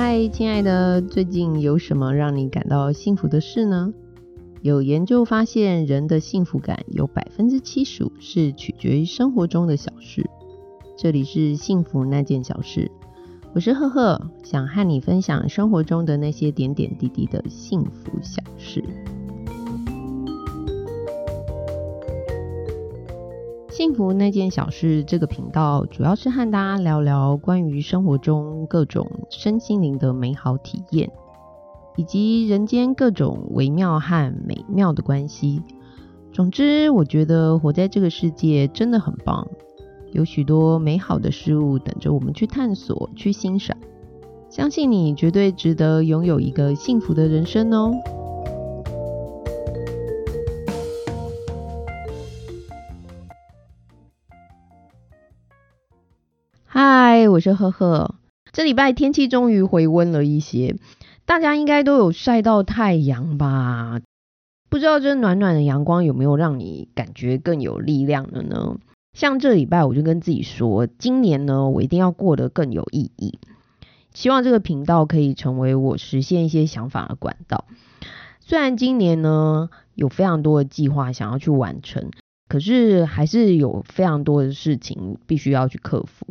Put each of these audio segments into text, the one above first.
嗨，亲爱的，最近有什么让你感到幸福的事呢？有研究发现，人的幸福感有百分之七十五是取决于生活中的小事。这里是幸福那件小事，我是赫赫，想和你分享生活中的那些点点滴滴的幸福小事。幸福那件小事这个频道，主要是和大家聊聊关于生活中各种身心灵的美好体验，以及人间各种微妙和美妙的关系。总之，我觉得活在这个世界真的很棒，有许多美好的事物等着我们去探索、去欣赏。相信你绝对值得拥有一个幸福的人生哦！嗨，我是呵呵。这礼拜天气终于回温了一些，大家应该都有晒到太阳吧？不知道这暖暖的阳光有没有让你感觉更有力量了呢？像这礼拜我就跟自己说，今年呢我一定要过得更有意义。希望这个频道可以成为我实现一些想法的管道。虽然今年呢有非常多的计划想要去完成，可是还是有非常多的事情必须要去克服。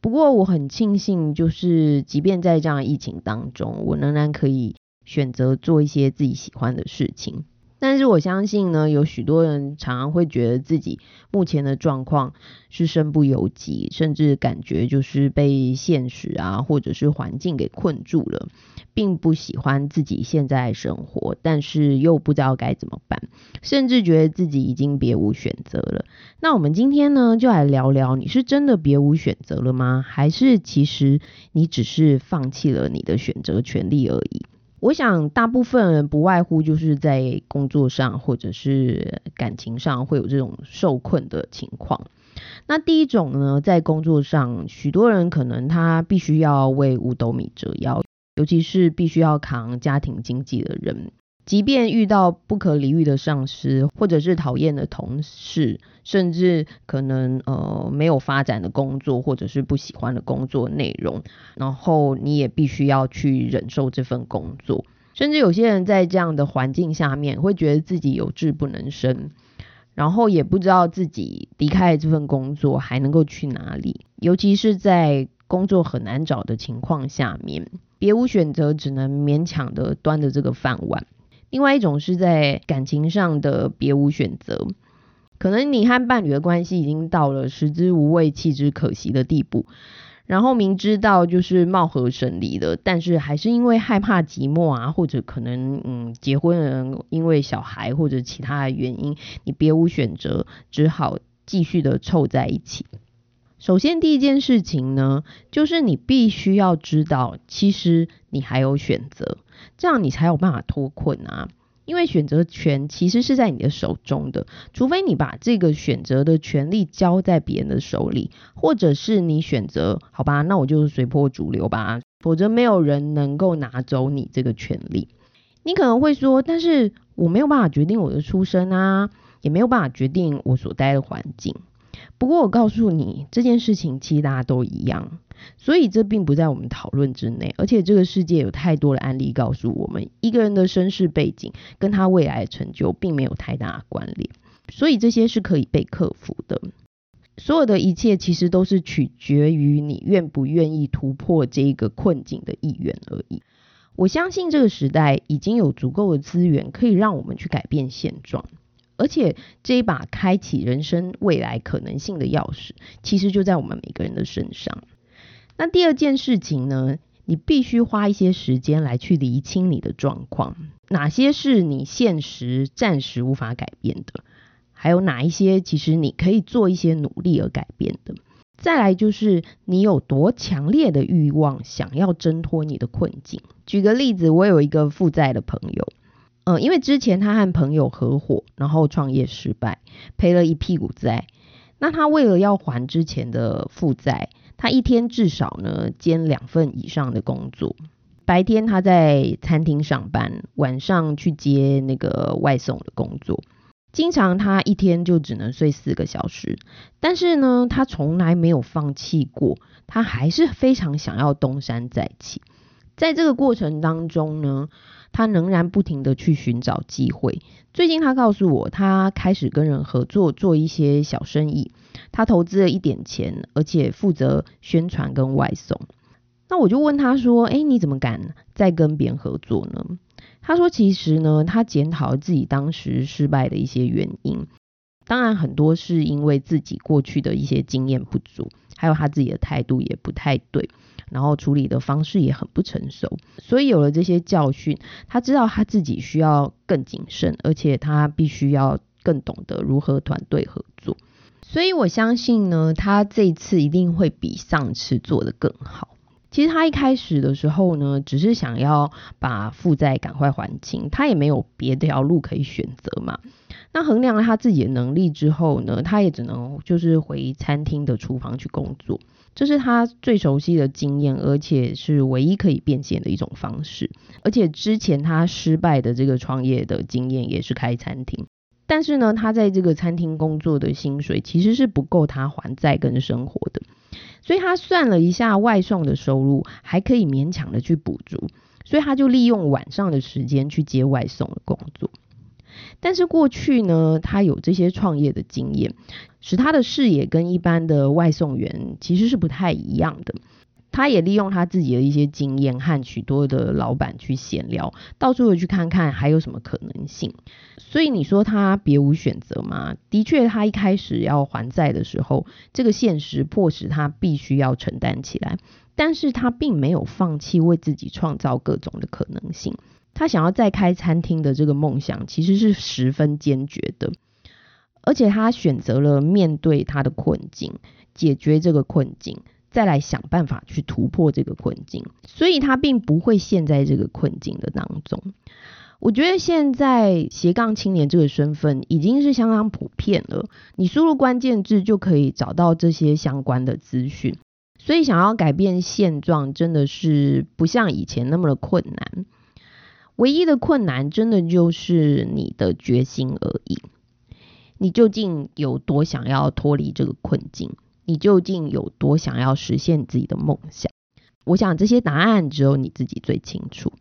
不过我很庆幸，就是即便在这样疫情当中，我仍然可以选择做一些自己喜欢的事情。但是我相信呢，有许多人常常会觉得自己目前的状况是身不由己，甚至感觉就是被现实啊，或者是环境给困住了，并不喜欢自己现在生活，但是又不知道该怎么办，甚至觉得自己已经别无选择了。那我们今天呢，就来聊聊，你是真的别无选择了吗？还是其实你只是放弃了你的选择权利而已？我想，大部分人不外乎就是在工作上或者是感情上会有这种受困的情况。那第一种呢，在工作上，许多人可能他必须要为五斗米折腰，尤其是必须要扛家庭经济的人。即便遇到不可理喻的上司，或者是讨厌的同事，甚至可能呃没有发展的工作，或者是不喜欢的工作内容，然后你也必须要去忍受这份工作。甚至有些人在这样的环境下面，会觉得自己有志不能伸，然后也不知道自己离开这份工作还能够去哪里。尤其是在工作很难找的情况下面，别无选择，只能勉强的端着这个饭碗。另外一种是在感情上的别无选择，可能你和伴侣的关系已经到了食之无味弃之可惜的地步，然后明知道就是貌合神离的，但是还是因为害怕寂寞啊，或者可能嗯结婚人因为小孩或者其他的原因，你别无选择，只好继续的凑在一起。首先第一件事情呢，就是你必须要知道，其实你还有选择。这样你才有办法脱困啊！因为选择权其实是在你的手中的，除非你把这个选择的权利交在别人的手里，或者是你选择好吧，那我就随波逐流吧，否则没有人能够拿走你这个权利。你可能会说，但是我没有办法决定我的出身啊，也没有办法决定我所待的环境。不过我告诉你，这件事情其实大家都一样。所以这并不在我们讨论之内，而且这个世界有太多的案例告诉我们，一个人的身世背景跟他未来的成就并没有太大的关联，所以这些是可以被克服的。所有的一切其实都是取决于你愿不愿意突破这一个困境的意愿而已。我相信这个时代已经有足够的资源可以让我们去改变现状，而且这一把开启人生未来可能性的钥匙，其实就在我们每个人的身上。那第二件事情呢？你必须花一些时间来去厘清你的状况，哪些是你现实暂时无法改变的，还有哪一些其实你可以做一些努力而改变的。再来就是你有多强烈的欲望想要挣脱你的困境。举个例子，我有一个负债的朋友，嗯，因为之前他和朋友合伙，然后创业失败，赔了一屁股债。那他为了要还之前的负债。他一天至少呢兼两份以上的工作，白天他在餐厅上班，晚上去接那个外送的工作。经常他一天就只能睡四个小时，但是呢，他从来没有放弃过，他还是非常想要东山再起。在这个过程当中呢，他仍然不停的去寻找机会。最近他告诉我，他开始跟人合作做一些小生意，他投资了一点钱，而且负责宣传跟外送。那我就问他说：“哎，你怎么敢再跟别人合作呢？”他说：“其实呢，他检讨自己当时失败的一些原因，当然很多是因为自己过去的一些经验不足，还有他自己的态度也不太对。”然后处理的方式也很不成熟，所以有了这些教训，他知道他自己需要更谨慎，而且他必须要更懂得如何团队合作。所以我相信呢，他这次一定会比上次做得更好。其实他一开始的时候呢，只是想要把负债赶快还清，他也没有别条路可以选择嘛。那衡量了他自己的能力之后呢，他也只能就是回餐厅的厨房去工作。这是他最熟悉的经验，而且是唯一可以变现的一种方式。而且之前他失败的这个创业的经验也是开餐厅，但是呢，他在这个餐厅工作的薪水其实是不够他还债跟生活的，所以他算了一下外送的收入还可以勉强的去补足，所以他就利用晚上的时间去接外送的工作。但是过去呢，他有这些创业的经验，使他的视野跟一般的外送员其实是不太一样的。他也利用他自己的一些经验和许多的老板去闲聊，到处的去看看还有什么可能性。所以你说他别无选择吗？的确，他一开始要还债的时候，这个现实迫使他必须要承担起来。但是他并没有放弃为自己创造各种的可能性。他想要再开餐厅的这个梦想，其实是十分坚决的，而且他选择了面对他的困境，解决这个困境，再来想办法去突破这个困境，所以他并不会陷在这个困境的当中。我觉得现在斜杠青年这个身份已经是相当普遍了，你输入关键字就可以找到这些相关的资讯，所以想要改变现状，真的是不像以前那么的困难。唯一的困难，真的就是你的决心而已。你究竟有多想要脱离这个困境？你究竟有多想要实现自己的梦想？我想这些答案只有你自己最清楚。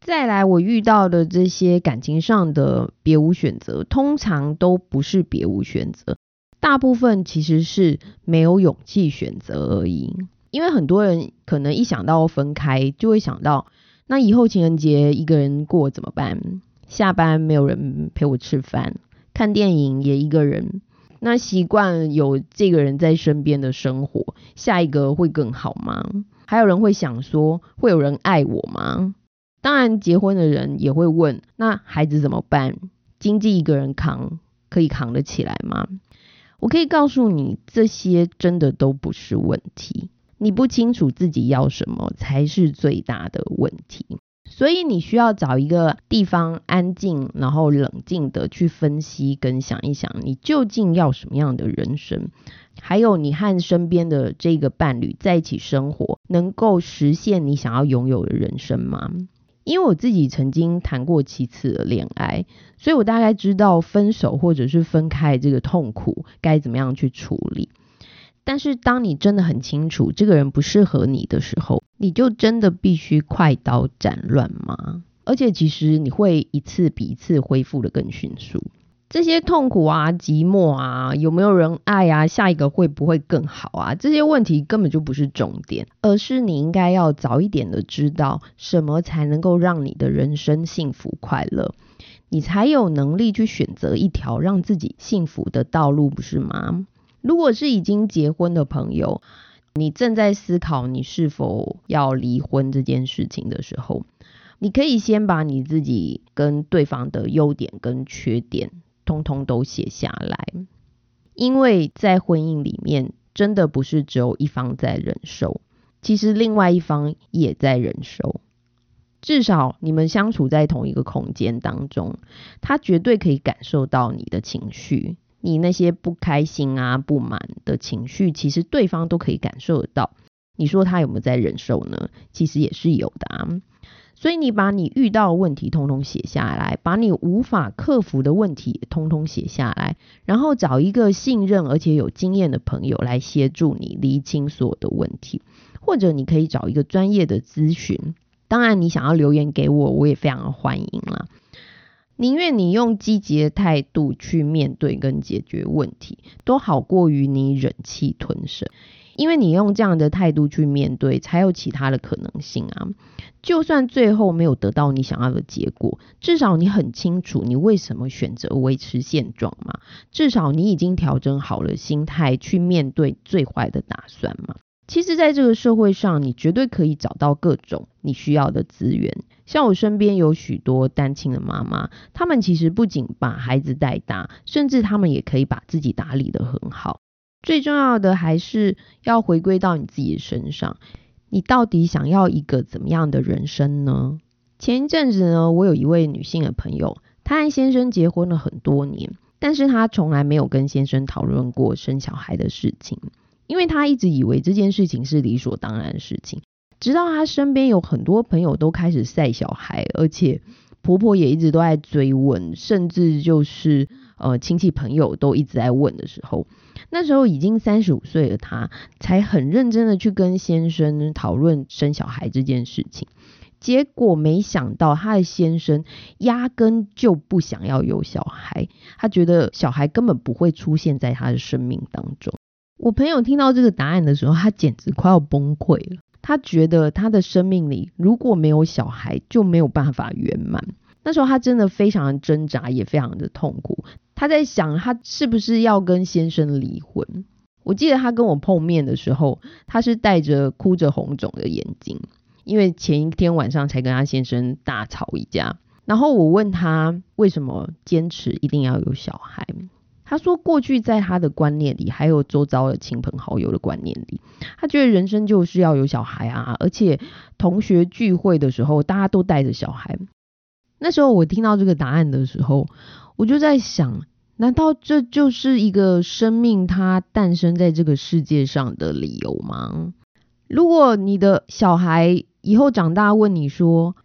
再来，我遇到的这些感情上的别无选择，通常都不是别无选择，大部分其实是没有勇气选择而已。因为很多人可能一想到分开，就会想到。那以后情人节一个人过怎么办？下班没有人陪我吃饭，看电影也一个人。那习惯有这个人在身边的生活，下一个会更好吗？还有人会想说，会有人爱我吗？当然，结婚的人也会问，那孩子怎么办？经济一个人扛，可以扛得起来吗？我可以告诉你，这些真的都不是问题。你不清楚自己要什么才是最大的问题，所以你需要找一个地方安静，然后冷静的去分析跟想一想，你究竟要什么样的人生，还有你和身边的这个伴侣在一起生活，能够实现你想要拥有的人生吗？因为我自己曾经谈过七次的恋爱，所以我大概知道分手或者是分开这个痛苦该怎么样去处理。但是，当你真的很清楚这个人不适合你的时候，你就真的必须快刀斩乱麻。而且，其实你会一次比一次恢复的更迅速。这些痛苦啊、寂寞啊、有没有人爱啊、下一个会不会更好啊，这些问题根本就不是重点，而是你应该要早一点的知道什么才能够让你的人生幸福快乐，你才有能力去选择一条让自己幸福的道路，不是吗？如果是已经结婚的朋友，你正在思考你是否要离婚这件事情的时候，你可以先把你自己跟对方的优点跟缺点通通都写下来，因为在婚姻里面，真的不是只有一方在忍受，其实另外一方也在忍受，至少你们相处在同一个空间当中，他绝对可以感受到你的情绪。你那些不开心啊、不满的情绪，其实对方都可以感受得到。你说他有没有在忍受呢？其实也是有的啊。所以你把你遇到的问题通通写下来，把你无法克服的问题通通写下来，然后找一个信任而且有经验的朋友来协助你厘清所有的问题，或者你可以找一个专业的咨询。当然，你想要留言给我，我也非常欢迎啦。宁愿你用积极的态度去面对跟解决问题，都好过于你忍气吞声。因为你用这样的态度去面对，才有其他的可能性啊。就算最后没有得到你想要的结果，至少你很清楚你为什么选择维持现状嘛。至少你已经调整好了心态去面对最坏的打算嘛。其实，在这个社会上，你绝对可以找到各种你需要的资源。像我身边有许多单亲的妈妈，他们其实不仅把孩子带大，甚至他们也可以把自己打理得很好。最重要的还是要回归到你自己的身上，你到底想要一个怎么样的人生呢？前一阵子呢，我有一位女性的朋友，她和先生结婚了很多年，但是她从来没有跟先生讨论过生小孩的事情，因为她一直以为这件事情是理所当然的事情。直到她身边有很多朋友都开始晒小孩，而且婆婆也一直都在追问，甚至就是呃亲戚朋友都一直在问的时候。那时候已经三十五岁的她，才很认真的去跟先生讨论生小孩这件事情。结果没想到，她的先生压根就不想要有小孩，他觉得小孩根本不会出现在他的生命当中。我朋友听到这个答案的时候，他简直快要崩溃了。他觉得他的生命里如果没有小孩，就没有办法圆满。那时候他真的非常的挣扎，也非常的痛苦。他在想，他是不是要跟先生离婚？我记得他跟我碰面的时候，他是带着哭着红肿的眼睛，因为前一天晚上才跟他先生大吵一架。然后我问他为什么坚持一定要有小孩，他说过去在他的观念里，还有周遭的亲朋好友的观念里，他觉得人生就是要有小孩啊，而且同学聚会的时候，大家都带着小孩。那时候我听到这个答案的时候，我就在想，难道这就是一个生命它诞生在这个世界上的理由吗？如果你的小孩以后长大问你说，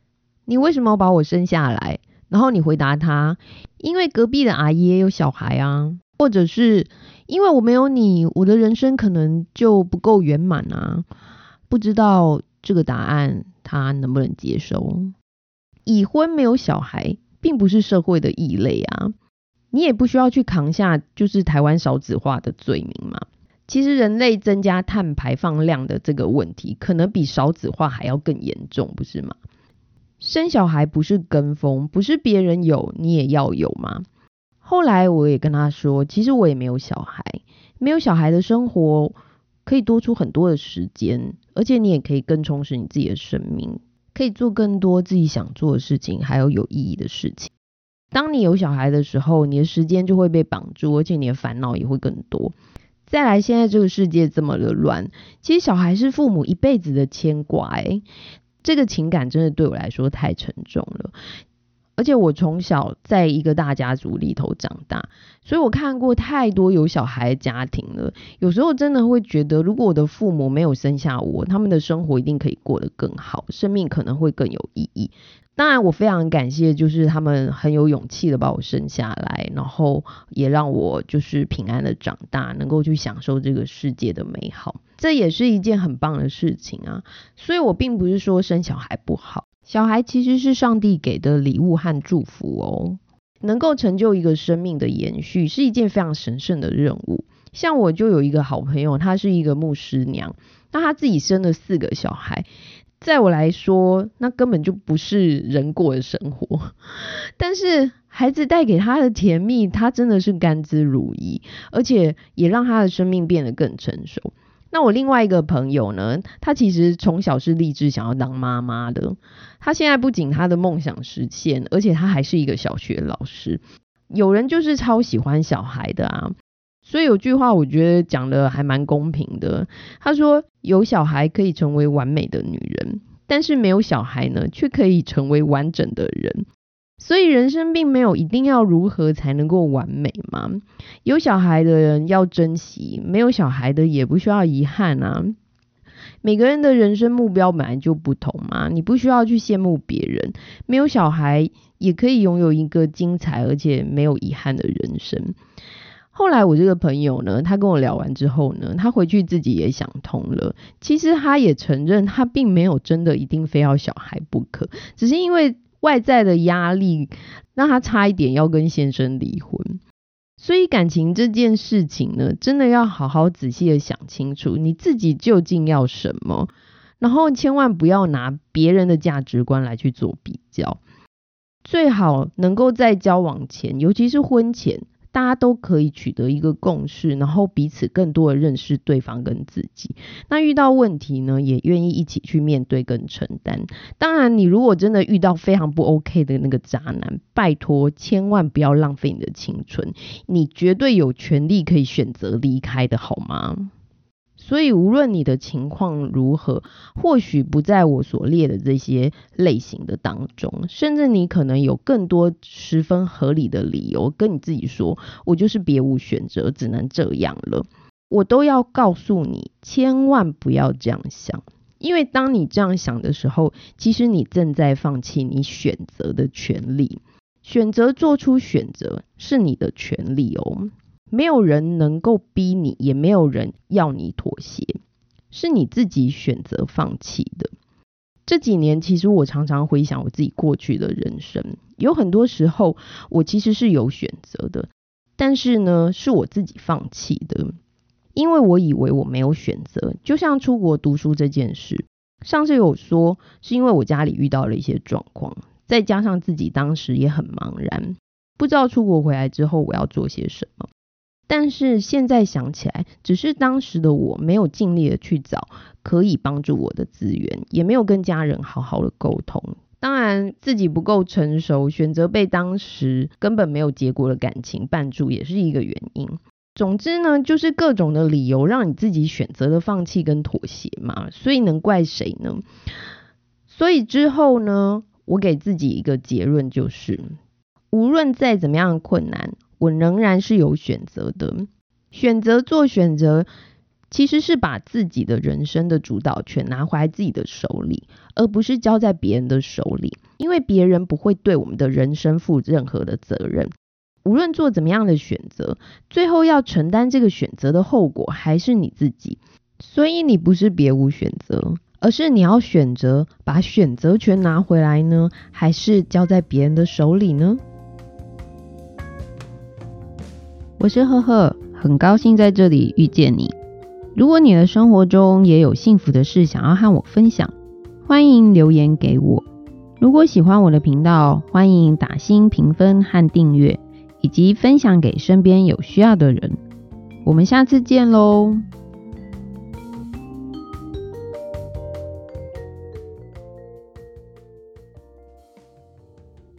你为什么要把我生下来？然后你回答他，因为隔壁的阿姨也有小孩啊，或者是因为我没有你，我的人生可能就不够圆满啊。不知道这个答案他能不能接受？已婚没有小孩，并不是社会的异类啊，你也不需要去扛下就是台湾少子化的罪名嘛。其实人类增加碳排放量的这个问题，可能比少子化还要更严重，不是吗？生小孩不是跟风，不是别人有你也要有吗？后来我也跟他说，其实我也没有小孩，没有小孩的生活可以多出很多的时间，而且你也可以更充实你自己的生命。可以做更多自己想做的事情，还有有意义的事情。当你有小孩的时候，你的时间就会被绑住，而且你的烦恼也会更多。再来，现在这个世界这么的乱，其实小孩是父母一辈子的牵挂，这个情感真的对我来说太沉重了。而且我从小在一个大家族里头长大，所以我看过太多有小孩的家庭了。有时候真的会觉得，如果我的父母没有生下我，他们的生活一定可以过得更好，生命可能会更有意义。当然，我非常感谢，就是他们很有勇气的把我生下来，然后也让我就是平安的长大，能够去享受这个世界的美好，这也是一件很棒的事情啊。所以我并不是说生小孩不好。小孩其实是上帝给的礼物和祝福哦，能够成就一个生命的延续，是一件非常神圣的任务。像我就有一个好朋友，她是一个牧师娘，那她自己生了四个小孩，在我来说，那根本就不是人过的生活。但是孩子带给她的甜蜜，她真的是甘之如饴，而且也让她的生命变得更成熟。那我另外一个朋友呢，他其实从小是立志想要当妈妈的。他现在不仅他的梦想实现，而且他还是一个小学老师。有人就是超喜欢小孩的啊，所以有句话我觉得讲的还蛮公平的。他说有小孩可以成为完美的女人，但是没有小孩呢，却可以成为完整的人。所以人生并没有一定要如何才能够完美嘛。有小孩的人要珍惜，没有小孩的也不需要遗憾啊。每个人的人生目标本来就不同嘛，你不需要去羡慕别人。没有小孩也可以拥有一个精彩而且没有遗憾的人生。后来我这个朋友呢，他跟我聊完之后呢，他回去自己也想通了。其实他也承认，他并没有真的一定非要小孩不可，只是因为外在的压力让他差一点要跟先生离婚。所以感情这件事情呢，真的要好好仔细的想清楚，你自己究竟要什么，然后千万不要拿别人的价值观来去做比较。最好能够在交往前，尤其是婚前。大家都可以取得一个共识，然后彼此更多的认识对方跟自己。那遇到问题呢，也愿意一起去面对跟承担。当然，你如果真的遇到非常不 OK 的那个渣男，拜托千万不要浪费你的青春，你绝对有权利可以选择离开的好吗？所以，无论你的情况如何，或许不在我所列的这些类型的当中，甚至你可能有更多十分合理的理由跟你自己说：“我就是别无选择，只能这样了。”我都要告诉你，千万不要这样想，因为当你这样想的时候，其实你正在放弃你选择的权利。选择做出选择是你的权利哦。没有人能够逼你，也没有人要你妥协，是你自己选择放弃的。这几年，其实我常常回想我自己过去的人生，有很多时候我其实是有选择的，但是呢，是我自己放弃的，因为我以为我没有选择。就像出国读书这件事，上次有说是因为我家里遇到了一些状况，再加上自己当时也很茫然，不知道出国回来之后我要做些什么。但是现在想起来，只是当时的我没有尽力的去找可以帮助我的资源，也没有跟家人好好的沟通。当然，自己不够成熟，选择被当时根本没有结果的感情绊住，也是一个原因。总之呢，就是各种的理由让你自己选择了放弃跟妥协嘛。所以能怪谁呢？所以之后呢，我给自己一个结论，就是无论再怎么样困难。我仍然是有选择的，选择做选择，其实是把自己的人生的主导权拿回来自己的手里，而不是交在别人的手里。因为别人不会对我们的人生负任何的责任。无论做怎么样的选择，最后要承担这个选择的后果还是你自己。所以你不是别无选择，而是你要选择把选择权拿回来呢，还是交在别人的手里呢？我是赫赫，很高兴在这里遇见你。如果你的生活中也有幸福的事想要和我分享，欢迎留言给我。如果喜欢我的频道，欢迎打新评分和订阅，以及分享给身边有需要的人。我们下次见喽！